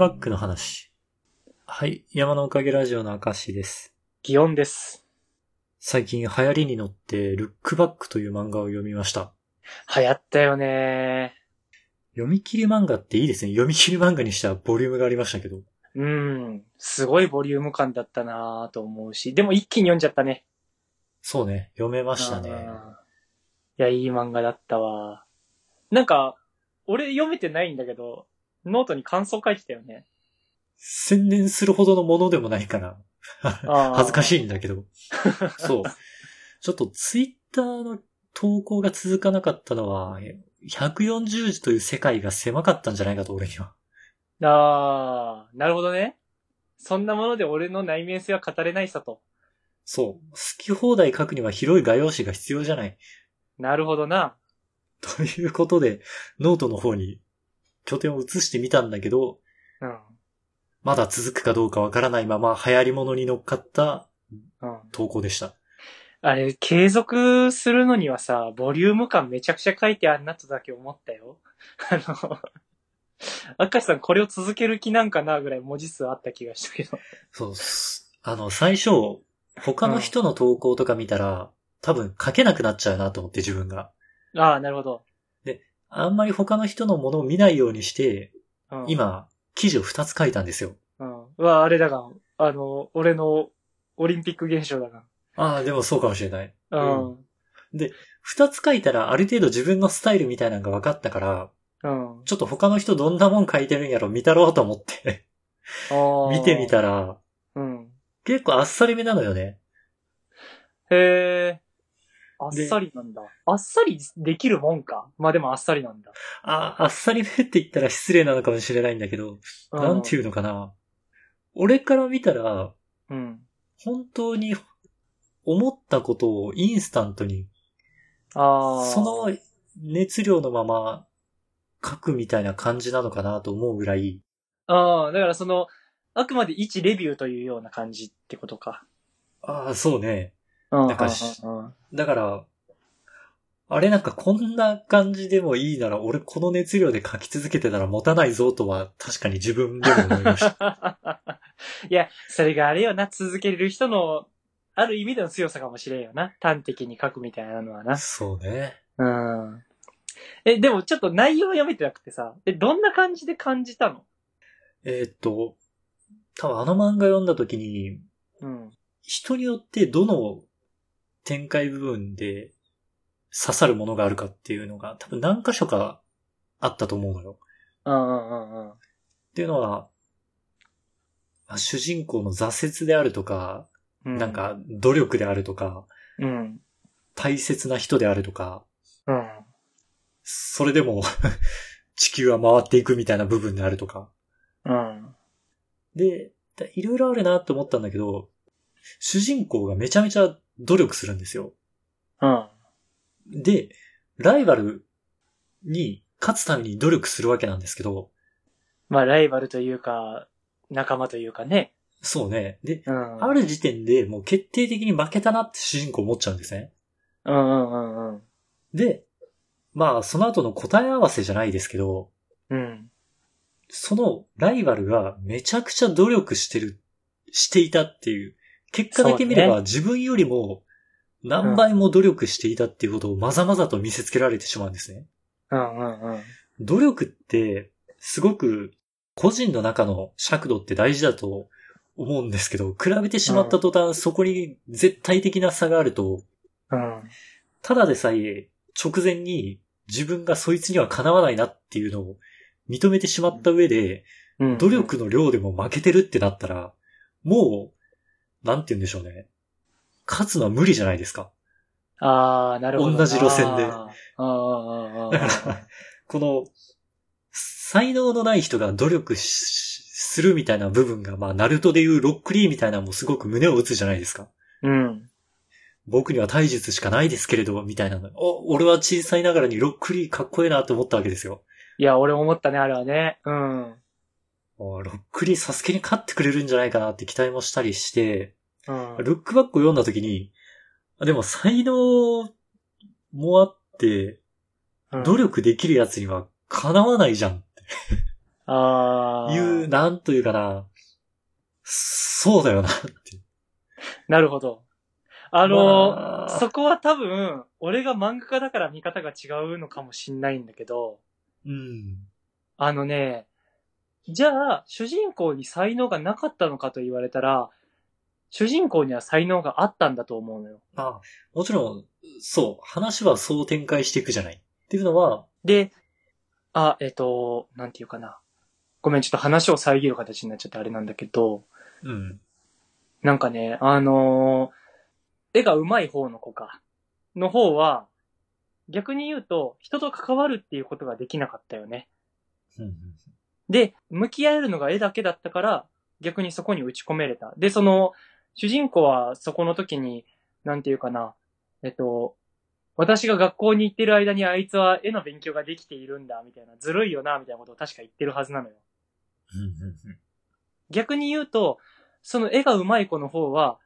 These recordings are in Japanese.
バックの話。はい、山のおかげラジオの証です。祇園です。最近流行りに乗って、ルックバックという漫画を読みました。流行ったよね読み切り漫画っていいですね。読み切り漫画にしてはボリュームがありましたけど。うん。すごいボリューム感だったなと思うし。でも一気に読んじゃったね。そうね、読めましたあね。ーいや、いい漫画だったわ。なんか、俺読めてないんだけど、ノートに感想書いてたよね。宣伝するほどのものでもないから、恥ずかい。しいんだけど。そう。ちょっとツイッターの投稿が続かなかったのは、140字という世界が狭かったんじゃないかと、俺には。ああ、なるほどね。そんなもので俺の内面性は語れないさと。そう。好き放題書くには広い画用紙が必要じゃない。なるほどな。ということで、ノートの方に拠点を移してみたんだけど、うん。まだ続くかどうかわからないまま流行り物に乗っかったうん。投稿でした。あれ、継続するのにはさ、ボリューム感めちゃくちゃ書いてあるなとだけ思ったよ。あの、赤石さんこれを続ける気なんかなぐらい文字数あった気がしたけど。そうっす。あの、最初、他の人の投稿とか見たら、多分書けなくなっちゃうなと思って自分が。ああ、なるほど。あんまり他の人のものを見ないようにして、うん、。今、記事を2つ書いたんですよ。うん。うわ、あれだが、あの、俺のオリンピック現象だが。ああ、でもそうかもしれない。うん。うん。2つ書いたらある程度自分のスタイルみたいなのが分かったから、ちょっと他の人どんなもん書いてるんやろ見たろうと思って見てみ。たら、うん。結構あっさりめなのよね。へえ。あっさりなんだ。あっさりできるもんか。まあでもあっさりなんだ。あ、あっさりめって言ったら失礼なのかもしれないんだけど、うん、なんていうのかな。俺から見たら、うん。本当に思ったことをインスタントに、ああ。その熱量のまま書くみたいな感じなのかなと思うぐらい、ああ、だからその、あくまで一レビューというような感じってことか。ああ、そうね。うんだからしだから、あれなんかこんな感じでもいいなら、俺この熱量で書き続けてたら持たないぞとは確かに自分でも思いました。いや、それがあれよな、続けれる人の、ある意味での強さかもしれんよな。端的に書くみたいなのはな。そうね。うん。え、でもちょっと内容読めてなくてさ、え、どんな感じで感じたの？えーっと、多分あの漫画読んだ時に、うん。人によってどの展開部分で刺さるものがあるかっていうのが多分何箇所かあったと思うのよ。うんうんうんうん。っていうのは、まあ主人公の挫折であるとか、うんなん、か努力であるとか、うん。大切な人であるとか、うん。それでも 地球は回っていくみたいな部分であるとか。うん。で、だいろいろあるなって思ったんだけど、主人公がめちゃめちゃ努力するんですよ。うん。で、ライバルに勝つために努力するわけなんですけど、まあ、ライバルというか、仲間というかね。そうね。で、うん。ある時点でもう決定的に負けたなって主人公思っちゃうんですね。うんうんうんうん。で、まあその後の答え合わせじゃないですけど、うん。そのライバルがめちゃくちゃ努力してる、していたっていう、結果だけ見れば、自分よりも何倍も努力していたっていうことをまざまざと見せつけられてしまうんですね。うんうんうん。努力って、すごく個人の中の尺度って大事だと思うんですけど、比べてしまった途端、そこに絶対的な差があると、うん。ただでさえ直前に自分がそいつにはかなわないなっていうのを認めてしまった上で、うん。努力の量でも負けてるってなったら、もう、なんて言うんでしょうね。勝つのは無理じゃないですか。ああ、なるほどな。同じ路線でああ、ああ、だから、この、才能のない人が努力しするみたいな部分が、まあ、ナルトでいうロックリーみたいなのもすごく胸を打つじゃないですか。うん。僕には体術しかないですけれど、みたいなの。お、俺は小さいながらにロックリーかっこいいなと思ったわけですよ。いや、俺思ったね、あれはね。うん。おロックリーサスケに勝ってくれるんじゃないかなって期待もしたりして、うん。ルックバックを読んだ時に、あでも才能もあって、うん努力できるやつには叶わないじゃん。ああ。いう、なんというかな、そうだよなって。なるほど。あの、まあそこは多分、俺が漫画家だから見方が違うのかもしんないんだけど、うん。あのね、じゃあ、主人公に才能がなかったのかと言われたら、主人公には才能があったんだと思うのよ。あ、もちろん、そう、話はそう展開していくじゃない。っていうのは、で、あ、えっ、と、なんていうかな。ごめん、ちょっと話を遮る形になっちゃってあれなんだけど、うん。なんかね、あのー絵が上手い方の子か。の方は、逆に言うと、人と関わるっていうことができなかったよね。うんで、向き合えるのが絵だけだったから、逆にそこに打ち込めれた。で、その、主人公はそこの時に、なんていうかな、えっと、私が学校に行ってる間にあいつは絵の勉強ができているんだ、みたいな、ずるいよな、みたいなことを確か言ってるはずなのよ。うん逆に言うと、その絵が上手い子の方は、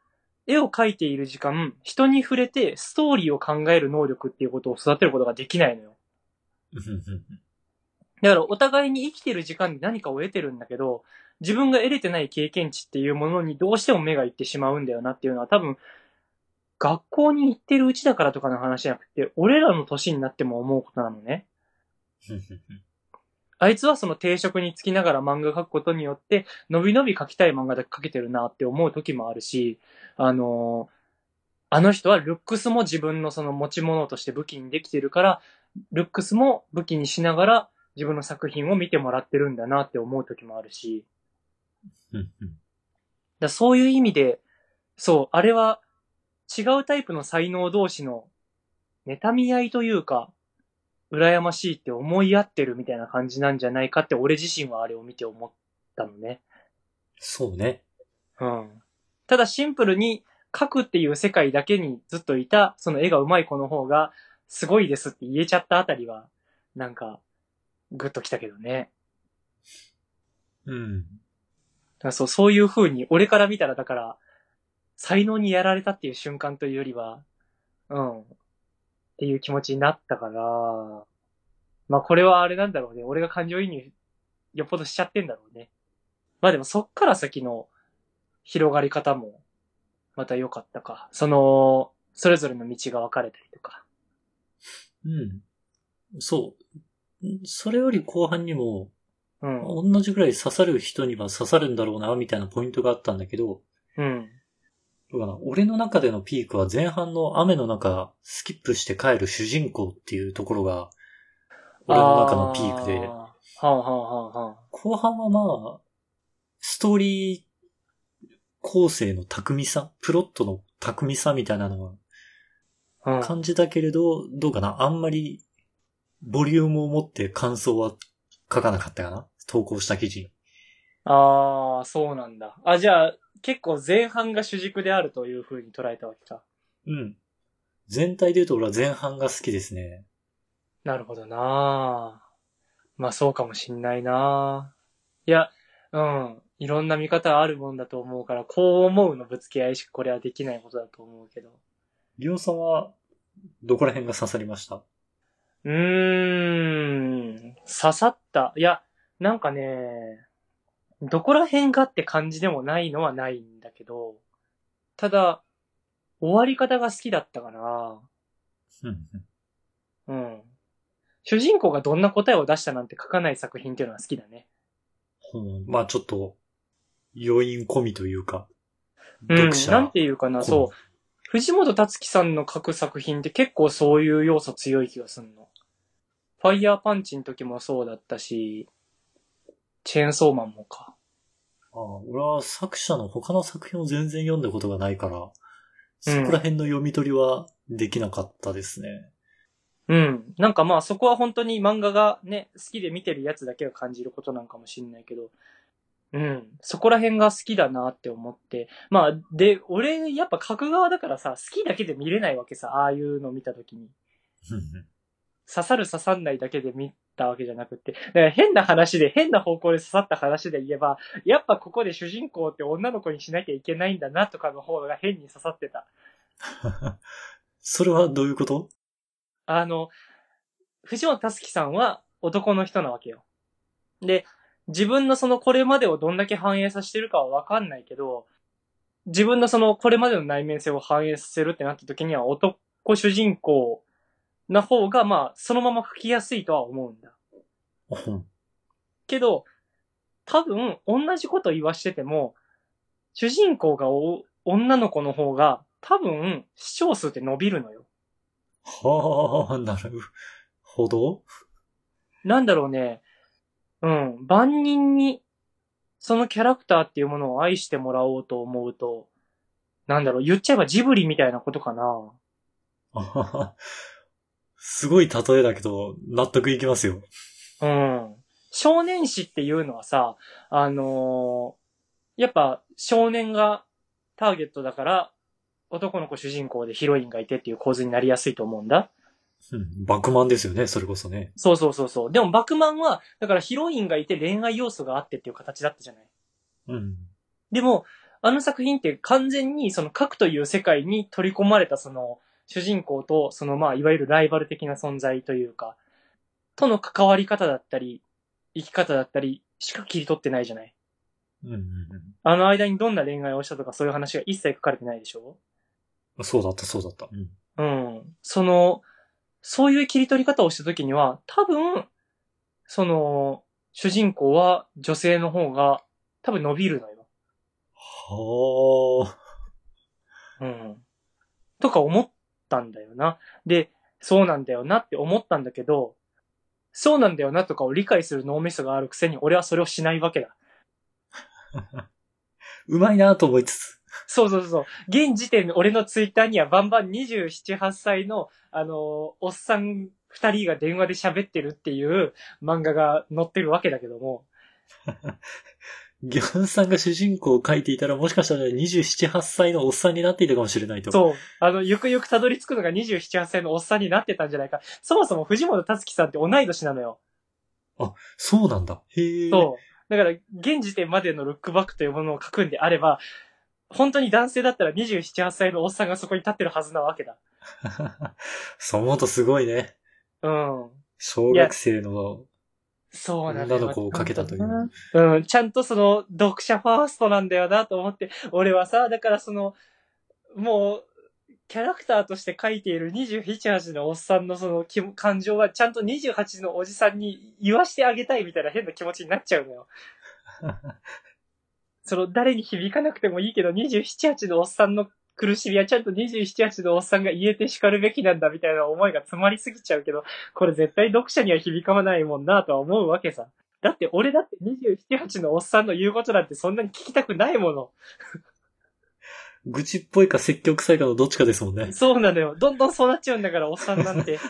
絵を描いている時間、人に触れてストーリーを考える能力っていうことを育てることができないのよ。だからお互いに生きてる時間に何かを得てるんだけど、自分が得れてない経験値っていうものにどうしても目がいってしまうんだよなっていうのは多分、学校に行ってるうちだからとかの話じゃなくて、俺らの年になっても思うことなのね。あいつはその定職につきながら漫画描くことによって、のびのび描きたい漫画だけ描けてるなって思う時もあるし、あのーあの人はルックスも自分のその持ち物として武器にできてるから、ルックスも武器にしながら自分の作品を見てもらってるんだなって思う時もあるし、だそういう意味で、そう、あれは違うタイプの才能同士の妬み合いというか、羨ましいって思い合ってるみたいな感じなんじゃないかって俺自身はあれを見て思ったのね。そうね。うん。ただシンプルに書くっていう世界だけにずっといた、その絵が上手い子の方がすごいですって言えちゃったあたりは、なんか、グッときたけどね。うん。だからそう、そういう風に、俺から見たらだから、才能にやられたっていう瞬間というよりは、うん。っていう気持ちになったから、まあこれはあれなんだろうね。俺が感情移入、よっぽどしちゃってんだろうね。まあでもそっから先の広がり方も、また良かったか。その、それぞれの道が分かれたりとか。うん。そう。それより後半にも、うん。同じぐらい刺さる人には刺さるんだろうな、みたいなポイントがあったんだけど、うん。かな俺の中でのピークは前半の雨の中、スキップして帰る主人公っていうところが、俺の中のピークで、はあ、はあは後半はまあ、ストーリー構成の巧みさ、プロットの巧みさみたいなのはうん。感じたけれど、どうかなあんまり、ボリュームを持って感想は書かなかったかな？投稿した記事。ああ、そうなんだ。あ、じゃあ、結構前半が主軸であるという風に捉えたわけか。うん。全体で言うと俺は前半が好きですね。なるほどなまあそうかもしんないないや、うん。いろんな見方あるもんだと思うから、こう思うのぶつけ合いしかこれはできないことだと思うけど。りょうさんは、どこら辺が刺さりました？うーん。刺さった。いや、なんかね、どこら辺がって感じでもないのはないんだけど、ただ、終わり方が好きだったかなうん。うん。主人公がどんな答えを出したなんて書かない作品っていうのは好きだね。うんまあちょっと、余韻込みというか、うん。読者。なんていうかな、こそう。藤本達樹さんの書く作品って結構そういう要素強い気がすんの。ファイヤーパンチの時もそうだったし、チェーンソーマンもか。ああ俺は作者の他の作品を全然読んだことがないから、そこら辺の読み取りはできなかったですね。うん。なんかまあそこは本当に漫画がね、好きで見てるやつだけが感じることなんかもしんないけど、うん。そこら辺が好きだなって思って。まあ、で、俺、やっぱ書く側だからさ、好きだけで見れないわけさ、ああいうの見た時に。刺さる刺さんないだけで見たわけじゃなくて、だから変な話で、変な方向で刺さった話で言えば、やっぱここで主人公って女の子にしなきゃいけないんだなとかの方が変に刺さってた。それはどういうこと？あの、藤本達樹さんは男の人なわけよ。で、自分のそのこれまでをどんだけ反映させてるかはわかんないけど、自分のそのこれまでの内面性を反映させるってなった時には男主人公な方がまあそのまま吹きやすいとは思うんだ。うんけど、多分同じこと言わしてても、主人公がお女の子の方が多分視聴数って伸びるのよ。はあ、なるほど。なんだろうね。うん。万人に、そのキャラクターっていうものを愛してもらおうと思うと、なんだろう、言っちゃえばジブリみたいなことかな。すごい例えだけど、納得いきますよ。うん。少年誌っていうのはさ、あのーやっぱ少年がターゲットだから、男の子主人公でヒロインがいてっていう構図になりやすいと思うんだ。うん。バクマンですよね、それこそね。そうそうそうそう。でもバクマンは、だからヒロインがいて恋愛要素があってっていう形だったじゃない。うん。でも、あの作品って完全にその核という世界に取り込まれたその主人公とそのまあいわゆるライバル的な存在というか、との関わり方だったり、生き方だったりしか切り取ってないじゃない？うんうんあの間にどんな恋愛をしたとかそういう話が一切書かれてないでしょ？うん。そうだった、そうだった。うん。うん。その、そういう切り取り方をしたときには、多分、その、主人公は女性の方が多分伸びるのよ。はあ。うん。とか思ったんだよな。で、そうなんだよなって思ったんだけど、そうなんだよなとかを理解する脳みそがあるくせに俺はそれをしないわけだ。うまいなと思いつつ。そうそうそう。現時点で俺のツイッターにはバンバン27、8歳の、あのーおっさん二人が電話で喋ってるっていう漫画が載ってるわけだけども、ギョンさんが主人公を書いていたらもしかしたら27、8歳のおっさんになっていたかもしれないと。そう。あの、ゆくゆくたどり着くのが27、8歳のおっさんになってたんじゃないか。そもそも藤本達樹さんって同い年なのよ。そうなんだ。へえ。そう。だから、現時点までのルックバックというものを書くんであれば、本当に男性だったら27、8歳のおっさんがそこに立ってるはずなわけだ。そう思うとすごいね。うん。小学生のそうなんだよ。女の子をかけたという。うん、ちゃんとその、読者ファーストなんだよなと思って、俺はさ、だからその、もう、キャラクターとして書いている27、8のおっさんのその感情はちゃんと28のおじさんに言わしてあげたいみたいな変な気持ちになっちゃうのよ。その、誰に響かなくてもいいけど、27、8のおっさんの苦しみはちゃんと27、8のおっさんが言えて叱るべきなんだみたいな思いが詰まりすぎちゃうけど、これ絶対読者には響かないもんなとは思うわけさ。だって俺だって27、8のおっさんの言うことなんてそんなに聞きたくないもの。愚痴っぽいか積極臭いかのどっちかですもんね。そうなのよ。どんどんそうなっちゃうんだから、おっさんなんて。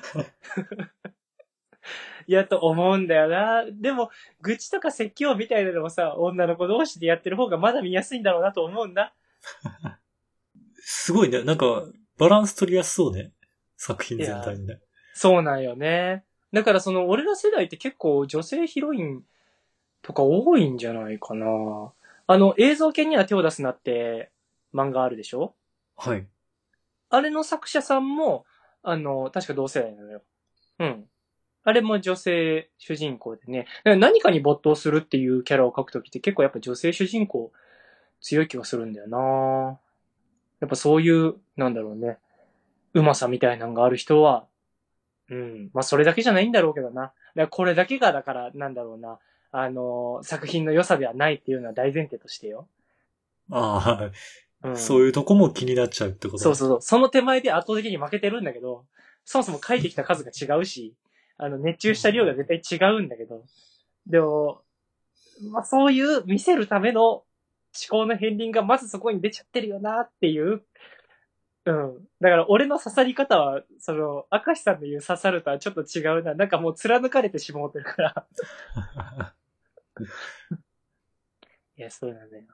いや、と思うんだよな。でも、愚痴とか説教みたいなのもさ、女の子同士でやってる方がまだ見やすいんだろうなと思うんだ。すごいね。なんか、バランス取りやすそうね。作品全体にね。そうなんよね。だからその、俺ら世代って結構女性ヒロインとか多いんじゃないかな。あの、映像系には手を出すなって漫画あるでしょ？はい。あれの作者さんも、あの、確か同世代なのよ。うん。あれも女性主人公でね。だから何かに没頭するっていうキャラを描くときって結構やっぱ女性主人公強い気がするんだよなやっぱそういう、なんだろうね。うまさみたいなのがある人は、うん。まあそれだけじゃないんだろうけどな。だからこれだけがだから、なんだろうな。あの、作品の良さではないっていうのは大前提としてよ。ああ、うん。そういうとこも気になっちゃうってこと？そうそうそう。その手前で圧倒的に負けてるんだけど、そもそも書いてきた数が違うし、あの、熱中した量が絶対違うんだけど、でも、まあそういう見せるための思考の片鱗がまずそこに出ちゃってるよなっていう、うん。だから俺の刺さり方は、その、明石さんの言う刺さるとはちょっと違うな。なんかもう貫かれてしまうてるから。いや、そうなんだよ。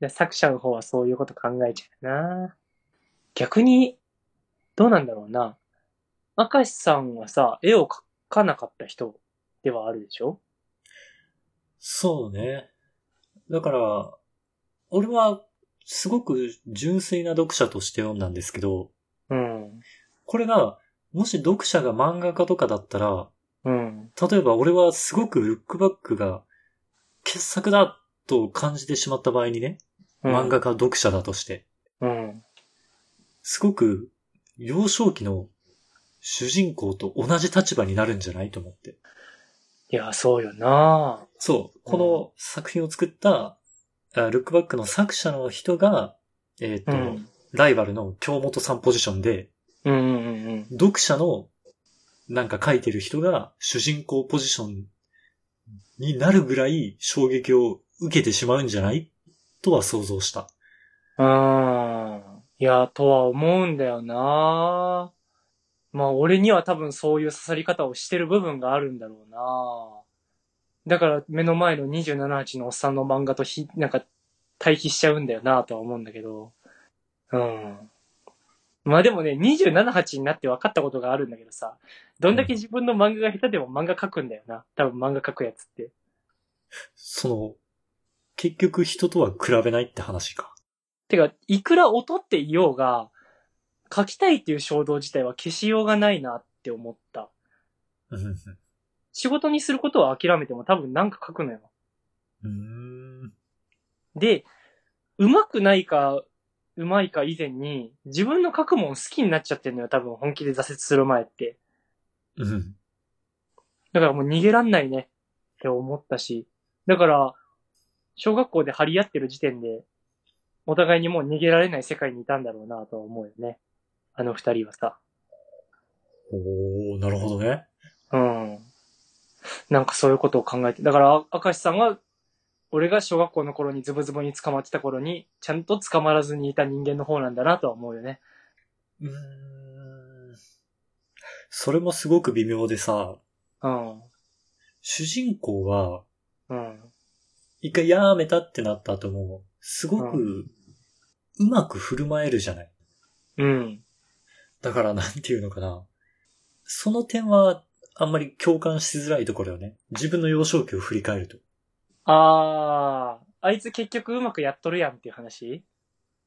で作者の方はそういうこと考えちゃうな。逆に、どうなんだろうな。明石さんはさ、絵を描かなかった人ではあるでしょ？そうね。だから、俺は、すごく純粋な読者として読んだんですけど、うん。これが、もし読者が漫画家とかだったら、うん。例えば俺はすごくルックバックが傑作だと感じてしまった場合にね、うん漫画家読者だとして、うん。すごく幼少期の主人公と同じ立場になるんじゃないと思って。いや、そうよなそう。この作品を作った、あルックバックの作者の人が、えっ、と、うん。ライバルの京本さんポジションで、うんうんうん読者のなんか書いてる人が主人公ポジションになるぐらい衝撃を受けてしまうんじゃないとは想像した。うん。うん。いや、とは思うんだよなまあ、俺には多分そういう刺さり方をしてる部分があるんだろうなだから目の前の27-8のおっさんの漫画とひ、なんか対比しちゃうんだよなとは思うんだけど。うん。まあでもね、27-8になって分かったことがあるんだけどさ、どんだけ自分の漫画が下手でも漫画描くんだよな。多分漫画描くやつって。その、結局人とは比べないって話か。てか、いくら劣っていようが、書きたいっていう衝動自体は消しようがないなって思った。仕事にすることは諦めても多分なんか書くのよ。うん。で、上手くないか、上手いか以前に、自分の書くもん好きになっちゃってんのよ、多分本気で挫折する前って。うん。だからもう逃げらんないねって思ったし。だから、小学校で張り合ってる時点で、お互いにもう逃げられない世界にいたんだろうなとは思うよね。あの二人はさ。おー、なるほどね。うん。なんかそういうことを考えて。だから、あ明石さんは、俺が小学校の頃にズブズブに捕まってた頃に、ちゃんと捕まらずにいた人間の方なんだなとは思うよね。うーん。それもすごく微妙でさ、うん。主人公は、うん。一回やめたってなった後も、すごうく、うまく振る舞えるじゃない。うん。だからなんていうのかな。その点は、あんまり共感しづらいところよね。自分の幼少期を振り返ると。あー、あいつ結局うまくやっとるやんっていう話？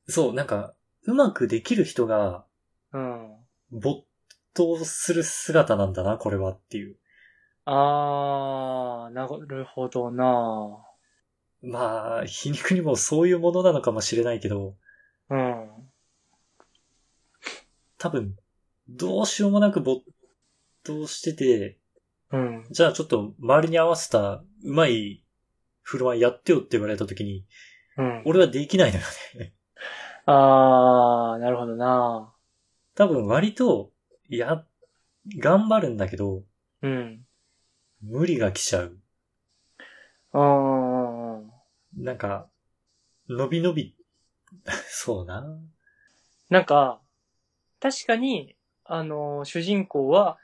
そう、なんか、うまくできる人が、うん。没頭する姿なんだな、これはっていう。あー、なるほどなまあ、皮肉にもそういうものなのかもしれないけど、うん。多分、どうしようもなく没頭してて、うん。じゃあちょっと周りに合わせたうまい振る舞いやってよって言われた時に、うん。俺はできないのよね。あー、なるほどな多分割と、いや、頑張るんだけど、うん。無理が来ちゃう。うん。なんか、伸び伸び、そうな。なんか、確かに、あの、主人公は、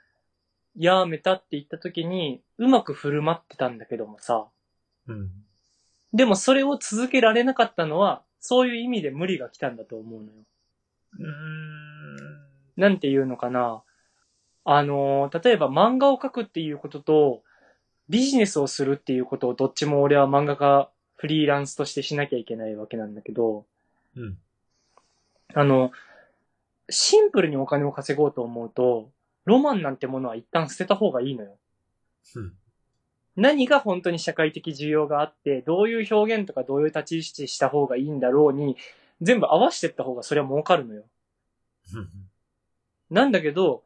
やめたって言った時に、うまく振る舞ってたんだけどもさ、うん。でもそれを続けられなかったのは、そういう意味で無理が来たんだと思うのよ。うーん。なんていうのかな。あの、例えば漫画を描くっていうことと、ビジネスをするっていうことをどっちも俺は漫画家、フリーランスとしてしなきゃいけないわけなんだけど、うん。あの、シンプルにお金を稼ごうと思うと、ロマンなんてものは一旦捨てた方がいいのよ。うん。何が本当に社会的需要があって、どういう表現とかどういう立ち位置した方がいいんだろうに、全部合わせてった方がそれは儲かるのよ。うんなんだけど、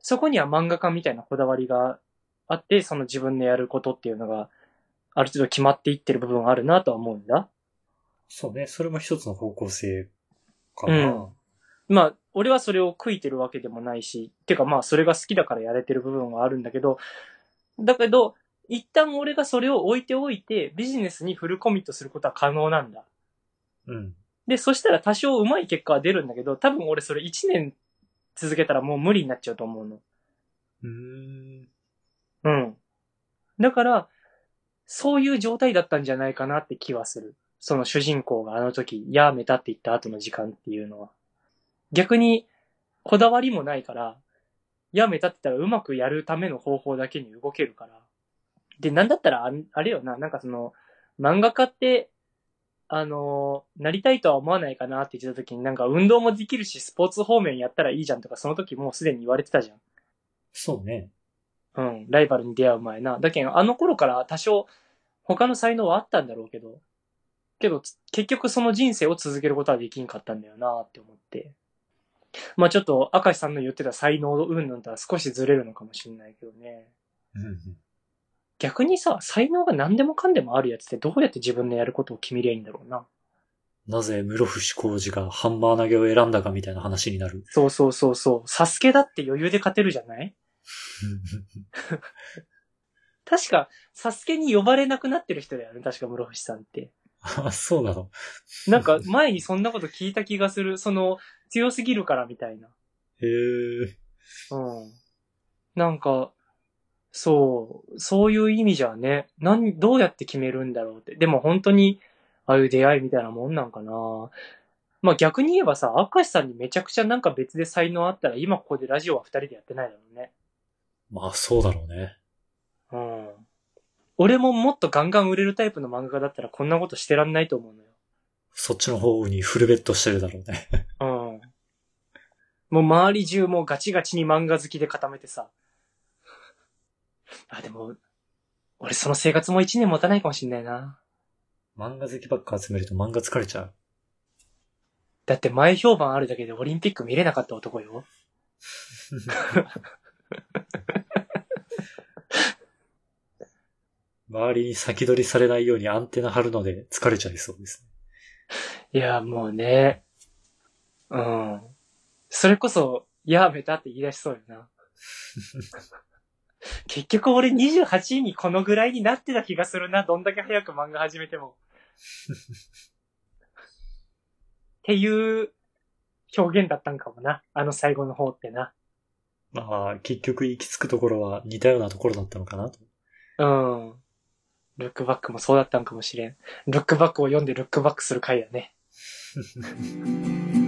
そこには漫画家みたいなこだわりがあって、その自分のやることっていうのが、ある程度決まっていってる部分があるなとは思うんだ。そうね。それも一つの方向性かな。うんまあ、俺はそれを悔いてるわけでもないし、てかまあ、それが好きだからやれてる部分はあるんだけど、だけど、一旦俺がそれを置いておいて、ビジネスにフルコミットすることは可能なんだ。うん。で、そしたら多少上手い結果は出るんだけど、多分俺それ1年続けたらもう無理になっちゃうと思うの。うーん。うん。だから、そういう状態だったんじゃないかなって気はする。その主人公があの時、やめたって言った後の時間っていうのは。逆に、こだわりもないから、やめたって言ったらうまくやるための方法だけに動けるから。で、なんだったらあん、あれよな、なんかその、漫画家って、あの、なりたいとは思わないかなって言ってた時になんか運動もできるし、スポーツ方面やったらいいじゃんとか、その時もうすでに言われてたじゃん。そうね。うん、ライバルに出会う前な。だけど、あの頃から多少、他の才能はあったんだろうけど、けど、つ結局その人生を続けることはできんかったんだよなって思って。まあちょっと、明石さんの言ってた才能云々とは少しずれるのかもしれないけどね。うんうん逆にさ、才能が何でもかんでもあるやつってどうやって自分のやることを決めりゃいいんだろうな。なぜ室伏浩二がハンマー投げを選んだかみたいな話になる。そうそうそうそう。サスケだって余裕で勝てるじゃない？確か、サスケに呼ばれなくなってる人だよね。確か室伏さんって。あ、そうなの？なんか前にそんなこと聞いた気がする。その、強すぎるからみたいな。へえ。うん。なんか、そう、そういう意味じゃね、なん、どうやって決めるんだろうって。でも本当に、ああいう出会いみたいなもんなんかな。まあ逆に言えばさ、明石さんにめちゃくちゃなんか別で才能あったら、今ここでラジオは二人でやってないだろうね。まあそうだろうね。うん。俺ももっとガンガン売れるタイプの漫画家だったらこんなことしてらんないと思うのよ。そっちの方にフルベットしてるだろうね。うん。もう周り中もうガチガチに漫画好きで固めてさ。あ、でも、俺その生活も一年持たないかもしんないな。漫画好きばっか集めると漫画疲れちゃう。だって前評判あるだけでオリンピック見れなかった男よ。周りに先取りされないようにアンテナ張るので疲れちゃいそうですね。いや、もうね。うん。それこそ、やめたって言い出しそうよな。結局俺28位にこのぐらいになってた気がするな。どんだけ早く漫画始めても。っていう表現だったんかもな。あの最後の方ってな。まあ、結局行き着くところは似たようなところだったのかなと。うん。ルックバックもそうだったんかもしれん。ルックバックを読んでルックバックする回だね。